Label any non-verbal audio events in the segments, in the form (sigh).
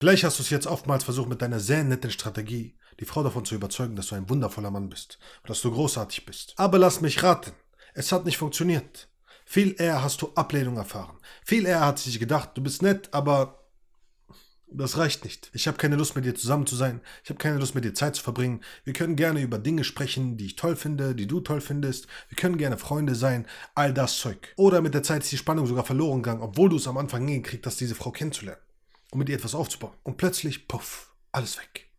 Vielleicht hast du es jetzt oftmals versucht mit deiner sehr netten Strategie, die Frau davon zu überzeugen, dass du ein wundervoller Mann bist und dass du großartig bist. Aber lass mich raten, es hat nicht funktioniert. Viel eher hast du Ablehnung erfahren. Viel eher hat sie sich gedacht, du bist nett, aber das reicht nicht. Ich habe keine Lust mit dir zusammen zu sein. Ich habe keine Lust mit dir Zeit zu verbringen. Wir können gerne über Dinge sprechen, die ich toll finde, die du toll findest. Wir können gerne Freunde sein. All das Zeug. Oder mit der Zeit ist die Spannung sogar verloren gegangen, obwohl du es am Anfang hingekriegt hast, diese Frau kennenzulernen. Um mit ihr etwas aufzubauen. Und plötzlich, puff, alles weg.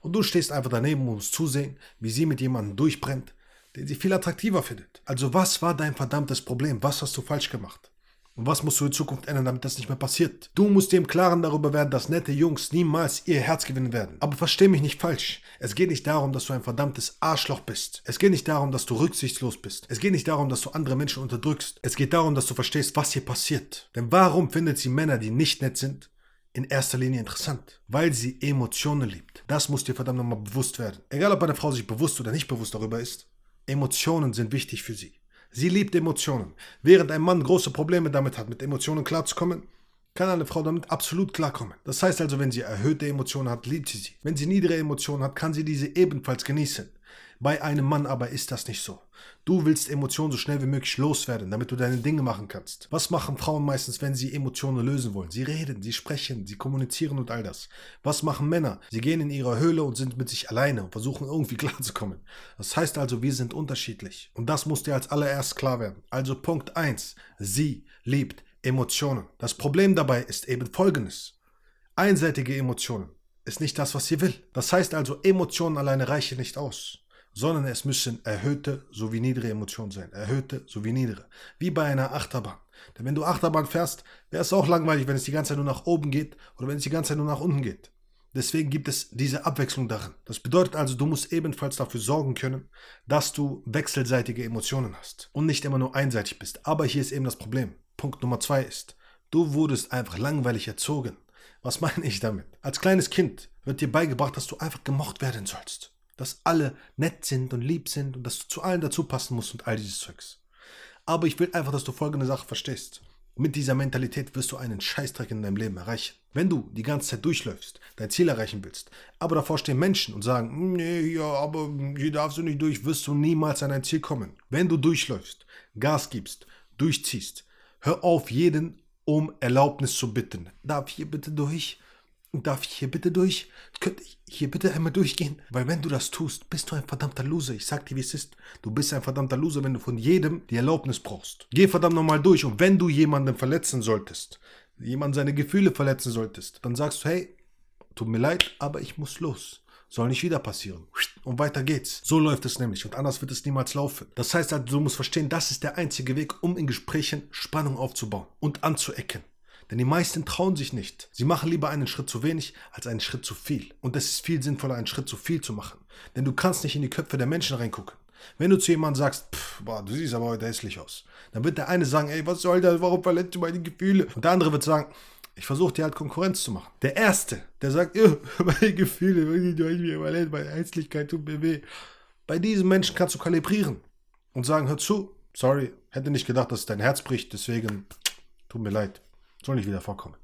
Und du stehst einfach daneben und musst zusehen, wie sie mit jemandem durchbrennt, den sie viel attraktiver findet. Also was war dein verdammtes Problem? Was hast du falsch gemacht? Und was musst du in Zukunft ändern, damit das nicht mehr passiert? Du musst dir im Klaren darüber werden, dass nette Jungs niemals ihr Herz gewinnen werden. Aber versteh mich nicht falsch. Es geht nicht darum, dass du ein verdammtes Arschloch bist. Es geht nicht darum, dass du rücksichtslos bist. Es geht nicht darum, dass du andere Menschen unterdrückst. Es geht darum, dass du verstehst, was hier passiert. Denn warum findet sie Männer, die nicht nett sind, in erster Linie interessant? Weil sie Emotionen liebt. Das muss dir verdammt nochmal bewusst werden. Egal, ob eine Frau sich bewusst oder nicht bewusst darüber ist, Emotionen sind wichtig für sie. Sie liebt Emotionen. Während ein Mann große Probleme damit hat, mit Emotionen klarzukommen, kann eine Frau damit absolut klarkommen. Das heißt also, wenn sie erhöhte Emotionen hat, liebt sie sie. Wenn sie niedere Emotionen hat, kann sie diese ebenfalls genießen. Bei einem Mann aber ist das nicht so. Du willst Emotionen so schnell wie möglich loswerden, damit du deine Dinge machen kannst. Was machen Frauen meistens, wenn sie Emotionen lösen wollen? Sie reden, sie sprechen, sie kommunizieren und all das. Was machen Männer? Sie gehen in ihre Höhle und sind mit sich alleine und versuchen irgendwie (laughs) klarzukommen. Das heißt also, wir sind unterschiedlich. Und das muss dir als allererst klar werden. Also Punkt 1. Sie liebt Emotionen. Das Problem dabei ist eben folgendes. Einseitige Emotionen ist nicht das, was sie will. Das heißt also, Emotionen alleine reichen nicht aus sondern es müssen erhöhte sowie niedere Emotionen sein. Erhöhte sowie niedere. Wie bei einer Achterbahn. Denn wenn du Achterbahn fährst, wäre es auch langweilig, wenn es die ganze Zeit nur nach oben geht oder wenn es die ganze Zeit nur nach unten geht. Deswegen gibt es diese Abwechslung darin. Das bedeutet also, du musst ebenfalls dafür sorgen können, dass du wechselseitige Emotionen hast und nicht immer nur einseitig bist. Aber hier ist eben das Problem. Punkt Nummer zwei ist, du wurdest einfach langweilig erzogen. Was meine ich damit? Als kleines Kind wird dir beigebracht, dass du einfach gemocht werden sollst dass alle nett sind und lieb sind und dass du zu allen dazu passen musst und all dieses Zeugs. Aber ich will einfach, dass du folgende Sache verstehst. Mit dieser Mentalität wirst du einen Scheißdreck in deinem Leben erreichen. Wenn du die ganze Zeit durchläufst, dein Ziel erreichen willst, aber davor stehen Menschen und sagen, nee, ja, aber hier darfst du nicht durch, wirst du niemals an dein Ziel kommen. Wenn du durchläufst, Gas gibst, durchziehst, hör auf, jeden um Erlaubnis zu bitten. Darf ich hier bitte durch? Darf ich hier bitte durch? Könnte ich hier bitte einmal durchgehen? Weil wenn du das tust, bist du ein verdammter Loser. Ich sag dir, wie es ist. Du bist ein verdammter Loser, wenn du von jedem die Erlaubnis brauchst. Geh verdammt nochmal durch. Und wenn du jemanden verletzen solltest, jemand seine Gefühle verletzen solltest, dann sagst du, hey, tut mir leid, aber ich muss los. Soll nicht wieder passieren. Und weiter geht's. So läuft es nämlich und anders wird es niemals laufen. Das heißt also, du musst verstehen, das ist der einzige Weg, um in Gesprächen Spannung aufzubauen und anzuecken. Denn die meisten trauen sich nicht. Sie machen lieber einen Schritt zu wenig als einen Schritt zu viel. Und es ist viel sinnvoller, einen Schritt zu viel zu machen. Denn du kannst nicht in die Köpfe der Menschen reingucken. Wenn du zu jemandem sagst, pff, boah, du siehst aber heute hässlich aus, dann wird der eine sagen, ey, was soll das, warum verletzt du meine Gefühle? Und der andere wird sagen, ich versuche dir halt Konkurrenz zu machen. Der Erste, der sagt, (laughs) meine Gefühle, meine Hässlichkeit tut mir weh. Bei diesen Menschen kannst du kalibrieren und sagen, hör zu, sorry, hätte nicht gedacht, dass dein Herz bricht, deswegen tut mir leid. Soll nicht wieder vorkommen.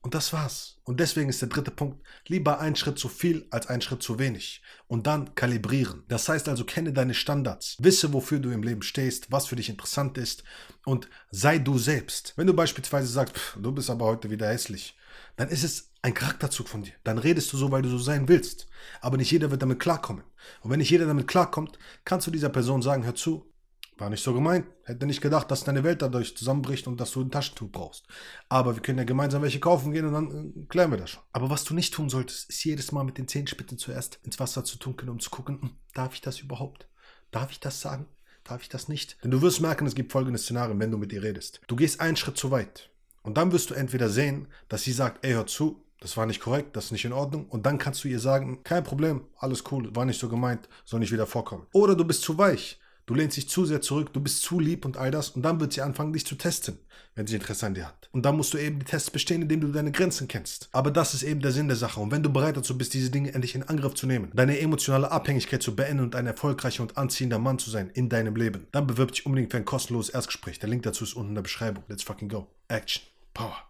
Und das war's. Und deswegen ist der dritte Punkt, lieber ein Schritt zu viel als ein Schritt zu wenig. Und dann kalibrieren. Das heißt also, kenne deine Standards. Wisse, wofür du im Leben stehst, was für dich interessant ist. Und sei du selbst. Wenn du beispielsweise sagst, du bist aber heute wieder hässlich, dann ist es ein Charakterzug von dir. Dann redest du so, weil du so sein willst. Aber nicht jeder wird damit klarkommen. Und wenn nicht jeder damit klarkommt, kannst du dieser Person sagen, hör zu, war nicht so gemeint. Hätte nicht gedacht, dass deine Welt dadurch zusammenbricht und dass du ein Taschentuch brauchst. Aber wir können ja gemeinsam welche kaufen gehen und dann äh, klären wir das schon. Aber was du nicht tun solltest, ist jedes Mal mit den Zehenspitzen zuerst ins Wasser zu tunkeln, um zu gucken, hm, darf ich das überhaupt? Darf ich das sagen? Darf ich das nicht? Denn du wirst merken, es gibt folgende Szenarien, wenn du mit ihr redest. Du gehst einen Schritt zu weit. Und dann wirst du entweder sehen, dass sie sagt, ey, hör zu, das war nicht korrekt, das ist nicht in Ordnung. Und dann kannst du ihr sagen, kein Problem, alles cool, war nicht so gemeint, soll nicht wieder vorkommen. Oder du bist zu weich Du lehnst dich zu sehr zurück, du bist zu lieb und all das. Und dann wird sie anfangen, dich zu testen, wenn sie Interesse an dir hat. Und dann musst du eben die Tests bestehen, indem du deine Grenzen kennst. Aber das ist eben der Sinn der Sache. Und wenn du bereit dazu bist, diese Dinge endlich in Angriff zu nehmen, deine emotionale Abhängigkeit zu beenden und ein erfolgreicher und anziehender Mann zu sein in deinem Leben, dann bewirb dich unbedingt für ein kostenloses Erstgespräch. Der Link dazu ist unten in der Beschreibung. Let's fucking go. Action. Power.